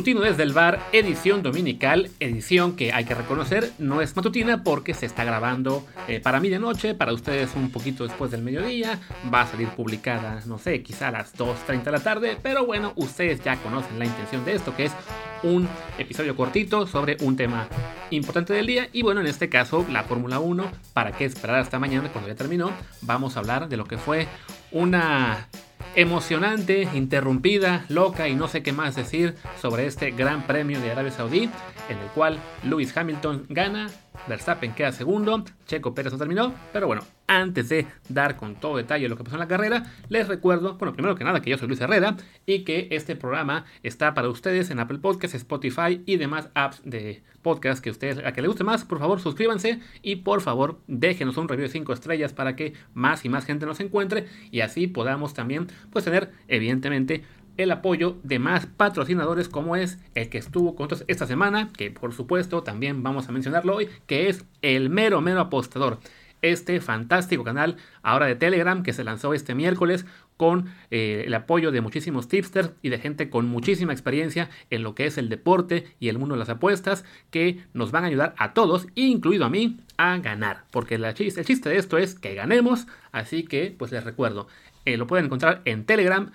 Matutino desde el bar, edición dominical, edición que hay que reconocer no es matutina porque se está grabando eh, para medianoche, para ustedes un poquito después del mediodía, va a salir publicada, no sé, quizá a las 2.30 de la tarde, pero bueno, ustedes ya conocen la intención de esto, que es un episodio cortito sobre un tema importante del día y bueno, en este caso la Fórmula 1, ¿para qué esperar hasta mañana cuando ya terminó? Vamos a hablar de lo que fue una emocionante, interrumpida, loca y no sé qué más decir sobre este Gran Premio de Arabia Saudí, en el cual Lewis Hamilton gana, Verstappen queda segundo, Checo Pérez no terminó, pero bueno, antes de dar con todo detalle lo que pasó en la carrera, les recuerdo, bueno, primero que nada que yo soy Luis Herrera y que este programa está para ustedes en Apple Podcasts, Spotify y demás apps de podcast que ustedes a que les guste más, por favor suscríbanse y por favor déjenos un review de 5 estrellas para que más y más gente nos encuentre y así podamos también pues tener evidentemente el apoyo de más patrocinadores como es el que estuvo con nosotros esta semana, que por supuesto también vamos a mencionarlo hoy, que es el mero mero apostador este fantástico canal ahora de Telegram que se lanzó este miércoles con eh, el apoyo de muchísimos tipsters y de gente con muchísima experiencia en lo que es el deporte y el mundo de las apuestas que nos van a ayudar a todos, incluido a mí, a ganar. Porque chiste, el chiste de esto es que ganemos, así que pues les recuerdo, eh, lo pueden encontrar en Telegram,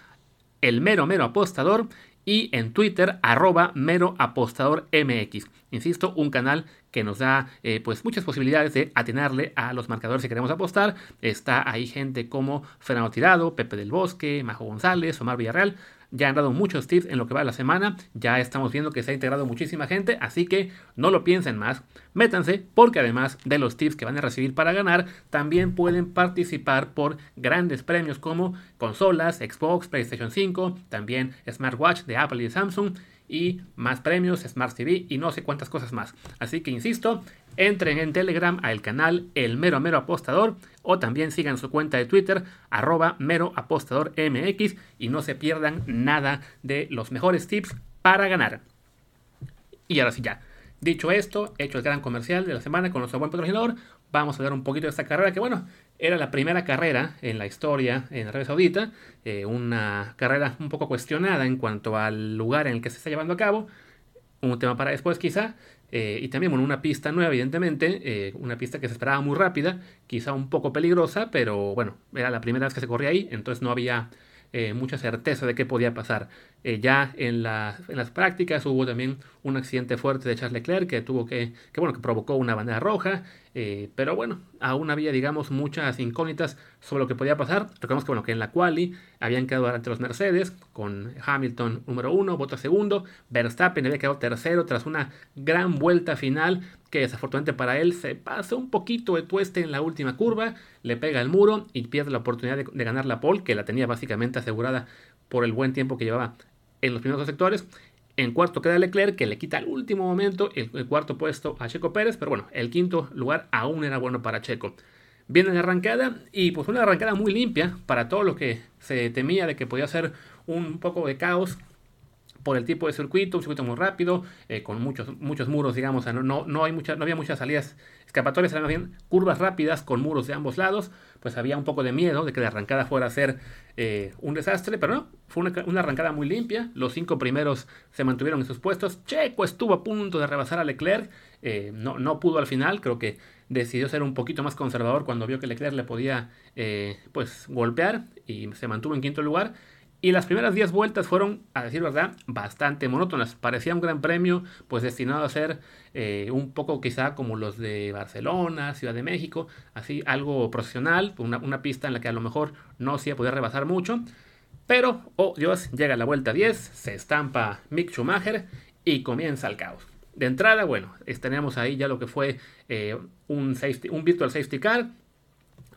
el mero mero apostador y en Twitter arroba mero apostador MX. Insisto, un canal que nos da eh, pues muchas posibilidades de atinarle a los marcadores que queremos apostar. Está ahí gente como Fernando Tirado, Pepe del Bosque, Majo González, Omar Villarreal ya han dado muchos tips en lo que va la semana, ya estamos viendo que se ha integrado muchísima gente, así que no lo piensen más, métanse porque además de los tips que van a recibir para ganar, también pueden participar por grandes premios como consolas, Xbox, PlayStation 5, también smartwatch de Apple y Samsung y más premios, Smart TV y no sé cuántas cosas más. Así que insisto, entren en Telegram al canal El Mero Mero Apostador o también sigan su cuenta de Twitter arroba Mero Apostador MX y no se pierdan nada de los mejores tips para ganar. Y ahora sí ya. Dicho esto, hecho el gran comercial de la semana con nuestro buen patrocinador, vamos a ver un poquito de esta carrera que bueno, era la primera carrera en la historia en Arabia Saudita, eh, una carrera un poco cuestionada en cuanto al lugar en el que se está llevando a cabo, un tema para después quizá, eh, y también bueno, una pista nueva evidentemente, eh, una pista que se esperaba muy rápida, quizá un poco peligrosa, pero bueno, era la primera vez que se corría ahí, entonces no había mucha certeza de qué podía pasar. ya en, en, las prácticas hubo también un accidente fuerte de Charles Leclerc que tuvo que, que bueno, que provocó una bandera roja. Eh, pero bueno, aún había, digamos, muchas incógnitas sobre lo que podía pasar. Recordemos que, bueno, que en la quali habían quedado ante los Mercedes, con Hamilton número uno, Bottas segundo, Verstappen había quedado tercero tras una gran vuelta final que desafortunadamente para él se pasa un poquito de tueste en la última curva, le pega el muro y pierde la oportunidad de, de ganar la pole, que la tenía básicamente asegurada por el buen tiempo que llevaba en los primeros sectores. En cuarto queda Leclerc, que le quita al último momento el, cuarto puesto a Checo Pérez, pero bueno, el quinto lugar aún era bueno para Checo. Viene la arrancada y pues una arrancada muy limpia para todo lo que se temía de que podía ser un poco de caos por el tipo de circuito, un circuito muy rápido, eh, con muchos, muchos muros, digamos, no, no, hay mucha, no había muchas salidas escapatorias, eran bien curvas rápidas con muros de ambos lados, pues había un poco de miedo de que la arrancada fuera a ser eh, un desastre, pero no, fue una, arrancada muy limpia, los cinco primeros se mantuvieron en sus puestos, Checo estuvo a punto de rebasar a Leclerc, eh, no, no pudo al final, creo que decidió ser un poquito más conservador cuando vio que Leclerc le podía pues golpear y se mantuvo en quinto lugar, y las primeras 10 vueltas fueron, a decir verdad, bastante monótonas. Parecía un gran premio, pues destinado a ser eh, un poco quizá como los de Barcelona, Ciudad de México, así algo profesional, una, pista en la que a lo mejor no se iba a poder rebasar mucho. Pero, oh Dios, llega la vuelta 10, se estampa Mick Schumacher y comienza el caos. De entrada, bueno, tenemos ahí ya lo que fue eh, un, un virtual safety car.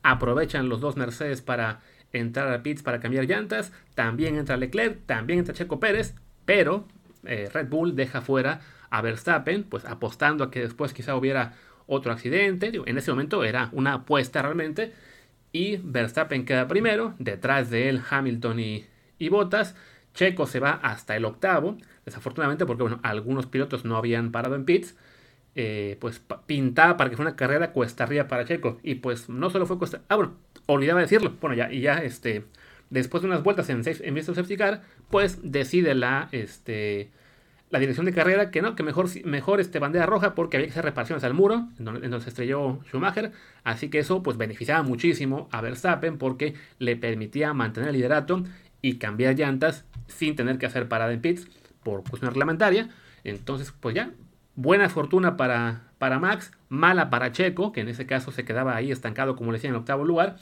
Aprovechan los dos Mercedes para entrar a pits para cambiar llantas, también entra Leclerc, también entra Checo Pérez, pero eh, Red Bull deja fuera a Verstappen, pues apostando a que después quizá hubiera otro accidente, en ese momento era una apuesta realmente, y Verstappen queda primero, detrás de él Hamilton y, y Bottas, Checo se va hasta el octavo, desafortunadamente porque bueno, algunos pilotos no habían parado en pits, eh, pues pintaba para que fuera una carrera cuesta arriba para Checo. Y pues no solo fue cuesta. Ah, bueno, olvidaba decirlo. Bueno, ya, y ya este. Después de unas vueltas en, en Safety Car, pues decide la, este, la dirección de carrera que no, que mejor, mejor este bandera roja porque había que hacer reparaciones al muro en donde, se estrelló Schumacher. Así que eso pues beneficiaba muchísimo a Verstappen porque le permitía mantener el liderato y cambiar llantas sin tener que hacer parada en pits por cuestión reglamentaria. Entonces pues ya, buena fortuna para, para Max, mala para Checo, que en ese caso se quedaba ahí estancado como le decía en el octavo lugar.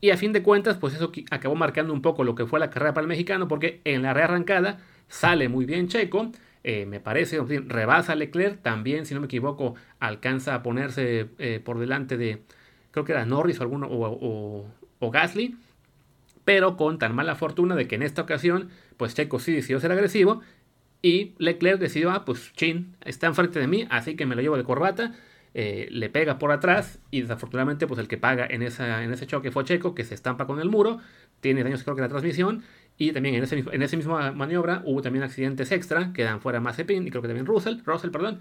Y a fin de cuentas, pues eso acabó marcando un poco lo que fue la carrera para el mexicano, porque en la rearrancada sale muy bien Checo, eh, me parece, rebasa Leclerc, también, si no me equivoco, alcanza a ponerse eh, por delante de, creo que era Norris o, alguno, o, Gasly, pero con tan mala fortuna de que en esta ocasión, pues Checo sí decidió ser agresivo y Leclerc decidió, ah, pues chin, está enfrente de mí, así que me lo llevo de corbata, eh, le pega por atrás y desafortunadamente pues el que paga en, esa, en ese choque fue Checo, que se estampa con el muro, tiene daños creo que la transmisión y también en ese, en ese mismo maniobra hubo también accidentes extra, quedan fuera Mazepin y creo que también Russell, Russell, perdón.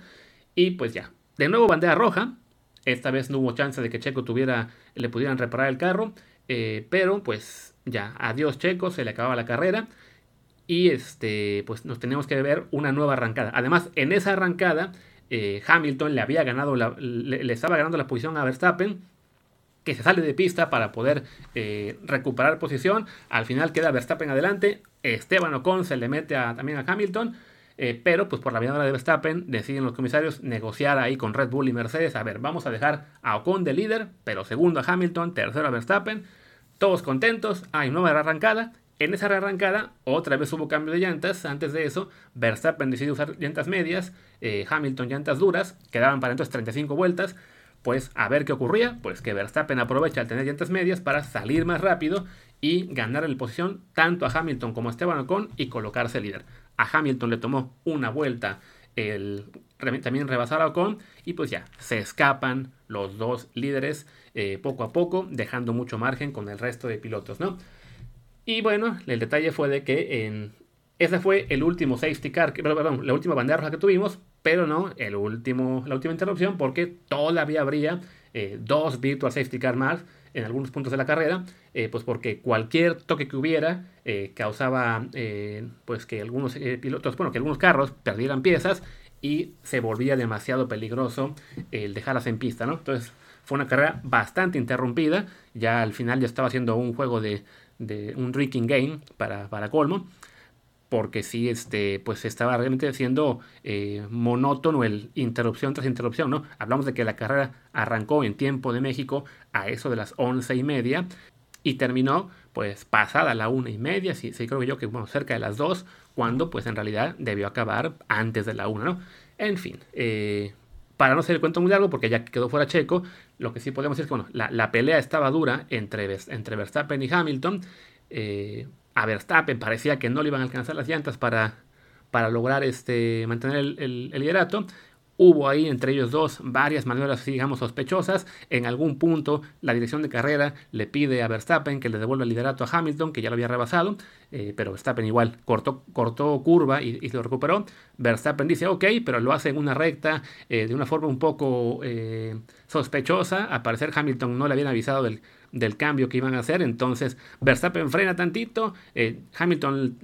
Y pues ya, de nuevo bandera roja. Esta vez no hubo chance de que Checo tuviera, le pudieran reparar el carro. Eh, pero pues ya, adiós Checo, se le acababa la carrera. Y este, pues nos tenemos que ver una nueva arrancada. Además, en esa arrancada, eh, Hamilton le había ganado, le, estaba ganando la posición a Verstappen que se sale de pista para poder eh, recuperar posición. Al final queda Verstappen adelante. Esteban Ocon se le mete también a Hamilton. Eh, pero pues por la mirada de Verstappen deciden los comisarios negociar ahí con Red Bull y Mercedes. A ver, vamos a dejar a Ocon de líder, pero segundo a Hamilton, tercero a Verstappen. Todos contentos, hay nueva arrancada. En esa rearrancada, otra vez hubo cambio de llantas. Antes de eso, Verstappen decidió usar llantas medias, eh, Hamilton llantas duras, quedaban para entonces 35 vueltas pues a ver qué ocurría, pues que Verstappen aprovecha al tener llantas medias para salir más rápido y ganar en posición tanto a Hamilton como a Esteban Ocon y colocarse líder. A Hamilton le tomó una vuelta el también rebasar a Ocon y pues ya se escapan los dos líderes eh, poco a poco dejando mucho margen con el resto de pilotos, ¿no? Y bueno, el detalle fue de que en ese fue el último safety car, perdón, la última bandera roja que tuvimos, pero no el último, la última interrupción porque todavía habría eh, dos virtual safety car más en algunos puntos de la carrera, eh, pues porque cualquier toque que hubiera eh, causaba pues que algunos pilotos, bueno, que algunos carros perdieran piezas y se volvía demasiado peligroso el dejarlas en pista, ¿no? Entonces fue una carrera bastante interrumpida, ya al final ya estaba haciendo un juego de, de un Ricking Game para, para colmo porque sí, este, pues estaba realmente siendo eh, monótono el interrupción tras interrupción, ¿no? Hablamos de que la carrera arrancó en tiempo de México a eso de las once y media y terminó pues pasada la una y media, sí, sí creo yo que bueno, cerca de las dos, cuando pues en realidad debió acabar antes de la una, ¿no? En fin, eh, para no ser el cuento muy largo, porque ya quedó fuera Checo, lo que sí podemos decir es que la, pelea estaba dura entre, entre Verstappen y Hamilton, eh, a Verstappen parecía que no le iban a alcanzar las llantas para, para lograr este, mantener el, liderato. Hubo ahí entre ellos dos varias maniobras, digamos, sospechosas. En algún punto, la dirección de carrera le pide a Verstappen que le devuelva el liderato a Hamilton, que ya lo había rebasado, eh, pero Verstappen igual cortó, curva y, y, lo recuperó. Verstappen dice, ok, pero lo hace en una recta eh, de una forma un poco eh, sospechosa. Al parecer, Hamilton no le habían avisado del, del cambio que iban a hacer. Entonces Verstappen frena tantito, eh, Hamilton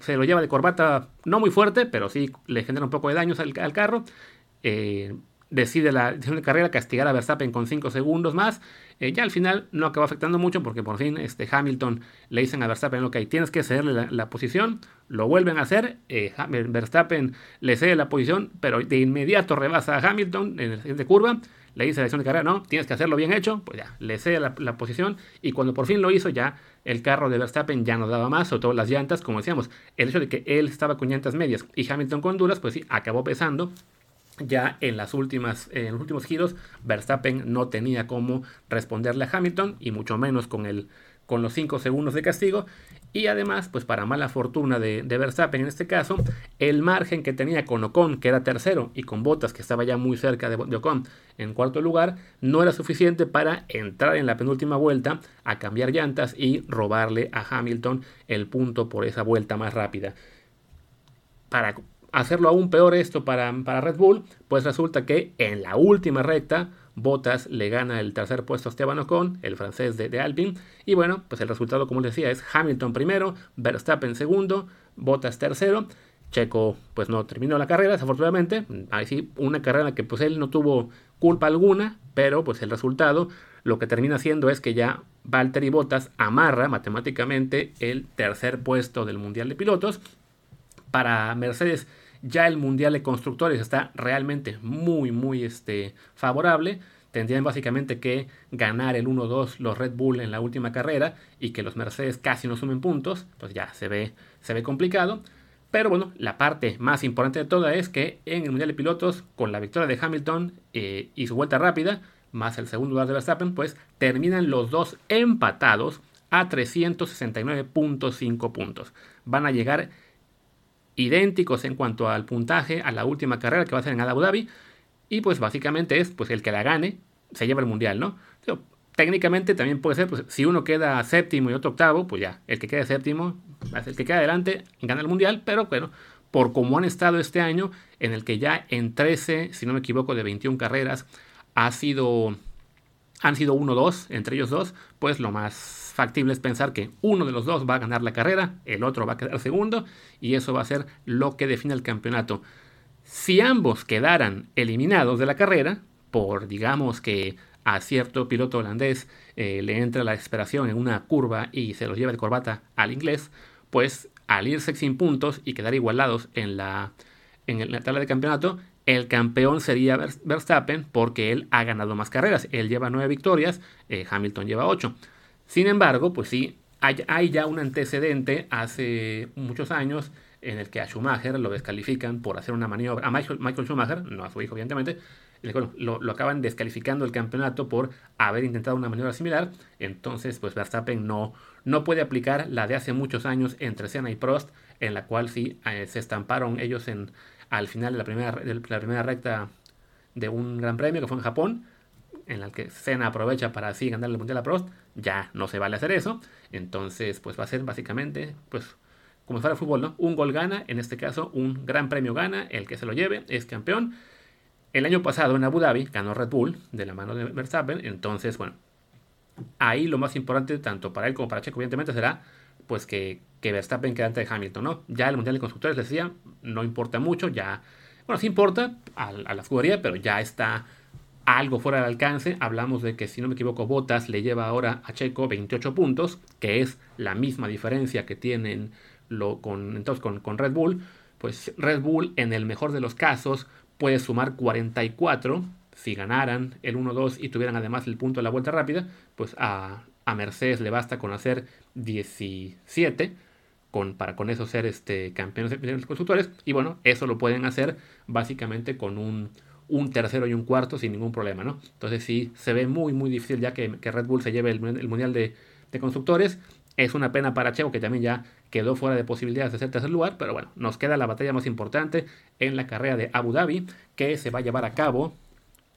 se lo lleva de corbata no muy fuerte, pero sí le genera un poco de daños al, carro. Eh, decide la decisión de carrera castigar a Verstappen con 5 segundos más. Eh, ya al final no acabó afectando mucho porque por fin este Hamilton le dicen a Verstappen, ok, tienes que cederle la, posición, lo vuelven a hacer, Verstappen le cede la posición, pero de inmediato rebasa a Hamilton en la siguiente curva, le dice la dirección de carrera, no, tienes que hacerlo bien hecho, pues ya, le cede la, posición y cuando por fin lo hizo ya el carro de Verstappen ya no daba más, sobre todo las llantas, como decíamos, el hecho de que él estaba con llantas medias y Hamilton con duras, pues sí, acabó pesando. Ya en, las últimas, en los últimos giros, Verstappen no tenía cómo responderle a Hamilton y mucho menos con, el, con los 5 segundos de castigo. Y además, pues para mala fortuna de, Verstappen en este caso, el margen que tenía con Ocon, que era tercero, y con Bottas, que estaba ya muy cerca de, Ocon en cuarto lugar, no era suficiente para entrar en la penúltima vuelta a cambiar llantas y robarle a Hamilton el punto por esa vuelta más rápida. Para hacerlo aún peor esto para, para Red Bull, pues resulta que en la última recta Bottas le gana el tercer puesto a Esteban Ocon, el francés de, de, Alpine. Y bueno, pues el resultado, como les decía, es Hamilton primero, Verstappen segundo, Bottas tercero. Checo pues no terminó la carrera, desafortunadamente. Ahí sí, una carrera que pues él no tuvo culpa alguna, pero pues el resultado lo que termina haciendo es que ya Valtteri Bottas amarra matemáticamente el tercer puesto del Mundial de Pilotos. Para Mercedes ya el Mundial de Constructores está realmente muy, muy este, favorable. Tendrían básicamente que ganar el 1-2 los Red Bull en la última carrera y que los Mercedes casi no sumen puntos. Pues ya se ve, se ve complicado. Pero bueno, la parte más importante de toda es que en el Mundial de Pilotos, con la victoria de Hamilton eh, y su vuelta rápida, más el segundo lugar de Verstappen, pues terminan los dos empatados a 369.5 puntos. Van a llegar idénticos en cuanto al puntaje a la última carrera que va a ser en Abu Dhabi. Y pues básicamente es pues el que la gane se lleva el mundial, ¿no? técnicamente también puede ser, pues si uno queda séptimo y otro octavo, pues ya, el que quede séptimo, el que queda adelante, gana el mundial, pero bueno, por cómo han estado este año, en el que ya en 13, si no me equivoco, de 21 carreras, ha sido, han sido 1-2 entre ellos dos, pues lo más factible es pensar que uno de los dos va a ganar la carrera, el otro va a quedar segundo, y eso va a ser lo que define el campeonato. Si ambos quedaran eliminados de la carrera, por digamos que a cierto piloto holandés eh, le entra la desesperación en una curva y se los lleva de corbata al inglés, pues al irse sin puntos y quedar igualados en la, en la tabla de campeonato, el campeón sería Verstappen porque él ha ganado más carreras. Él lleva nueve victorias, eh, Hamilton lleva ocho. Sin embargo, pues sí, hay, ya un antecedente hace muchos años en el que a Schumacher lo descalifican por hacer una maniobra, a Michael, Michael Schumacher, no a su hijo evidentemente, lo, acaban descalificando el campeonato por haber intentado una maniobra similar. Entonces, pues Verstappen no, no puede aplicar la de hace muchos años entre Senna y Prost, en la cual sí eh, se estamparon ellos en, al final de la, primera, de la primera recta de un gran premio que fue en Japón, en la que Senna aprovecha para así ganarle el mundial a Prost. Ya no se vale hacer eso. Entonces, pues va a ser básicamente, pues como fuera fútbol, ¿no? Un gol gana, en este caso un gran premio gana, el que se lo lleve es campeón. El año pasado en Abu Dhabi ganó Red Bull de la mano de Verstappen, entonces, bueno, ahí lo más importante, tanto para él como para Checo, evidentemente, será pues que, que Verstappen quede ante Hamilton, ¿no? Ya el Mundial de Constructores, les decía, no importa mucho, ya, bueno, sí importa a, la escudería, pero ya está algo fuera del alcance. Hablamos de que, si no me equivoco, Bottas le lleva ahora a Checo 28 puntos, que es la misma diferencia que tienen lo, con, entonces, con, con Red Bull. Pues Red Bull, en el mejor de los casos, puede sumar 44 si ganaran el 1-2 y tuvieran además el punto de la vuelta rápida, pues a, Mercedes le basta con hacer 17 con, para con eso ser este, campeones de constructores. Y bueno, eso lo pueden hacer básicamente con un, un, tercero y un cuarto sin ningún problema, ¿no? Entonces sí, se ve muy, muy difícil ya que, Red Bull se lleve el, Mundial de, Constructores. Es una pena para Checo que también ya quedó fuera de posibilidades de ser tercer lugar, pero bueno, nos queda la batalla más importante en la carrera de Abu Dhabi, que se va a llevar a cabo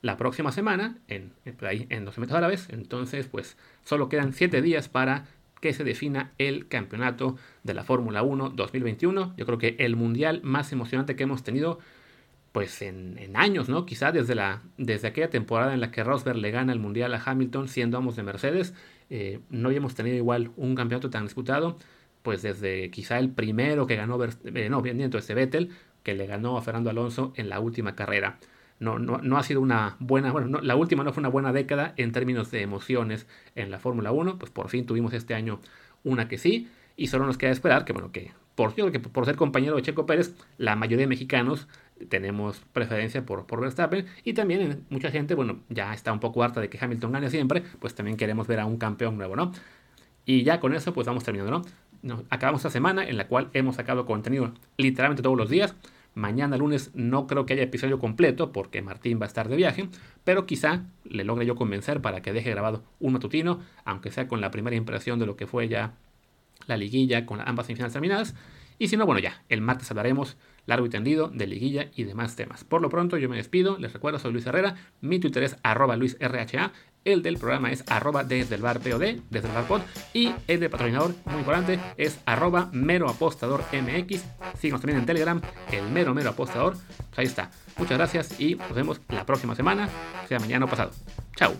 la próxima semana en, ahí, en 12 metros a la vez. Entonces, pues solo quedan 7 días para que se defina el campeonato de la Fórmula 1 2021. Yo creo que el mundial más emocionante que hemos tenido pues en, años, ¿no? Quizá desde, la, desde aquella temporada en la que Rosberg le gana el mundial a Hamilton siendo ambos de Mercedes. Eh, no habíamos tenido igual un campeonato tan disputado pues desde quizá el primero que ganó, eh, no, bien este Vettel, que le ganó a Fernando Alonso en la última carrera. No, no, no ha sido una buena, bueno, la última no fue una buena década en términos de emociones en la Fórmula 1, pues por fin tuvimos este año una que sí, y solo nos queda esperar que, bueno, que por, que por ser compañero de Checo Pérez, la mayoría de mexicanos tenemos preferencia por, por Verstappen y también mucha gente, bueno, ya está un poco harta de que Hamilton gane siempre, pues también queremos ver a un campeón nuevo, ¿no? Y ya con eso pues vamos terminando, ¿no? acabamos esta semana en la cual hemos sacado contenido literalmente todos los días. Mañana lunes no creo que haya episodio completo porque Martín va a estar de viaje, pero quizá le logre yo convencer para que deje grabado un matutino, aunque sea con la primera impresión de lo que fue ya la liguilla con ambas semifinales terminadas. Y si no, bueno, ya, el martes hablaremos largo y tendido de liguilla y demás temas. Por lo pronto, yo me despido. Les recuerdo, soy Luis Herrera. Mi Twitter es arroba luisrha. El del programa es arroba desde el bar POD, desde el bar pod. Y el de patrocinador, muy importante, es arroba mero apostador MX. También en Telegram, el mero mero apostador. Pues ahí está. Muchas gracias y nos vemos la próxima semana, sea mañana o pasado. Chao.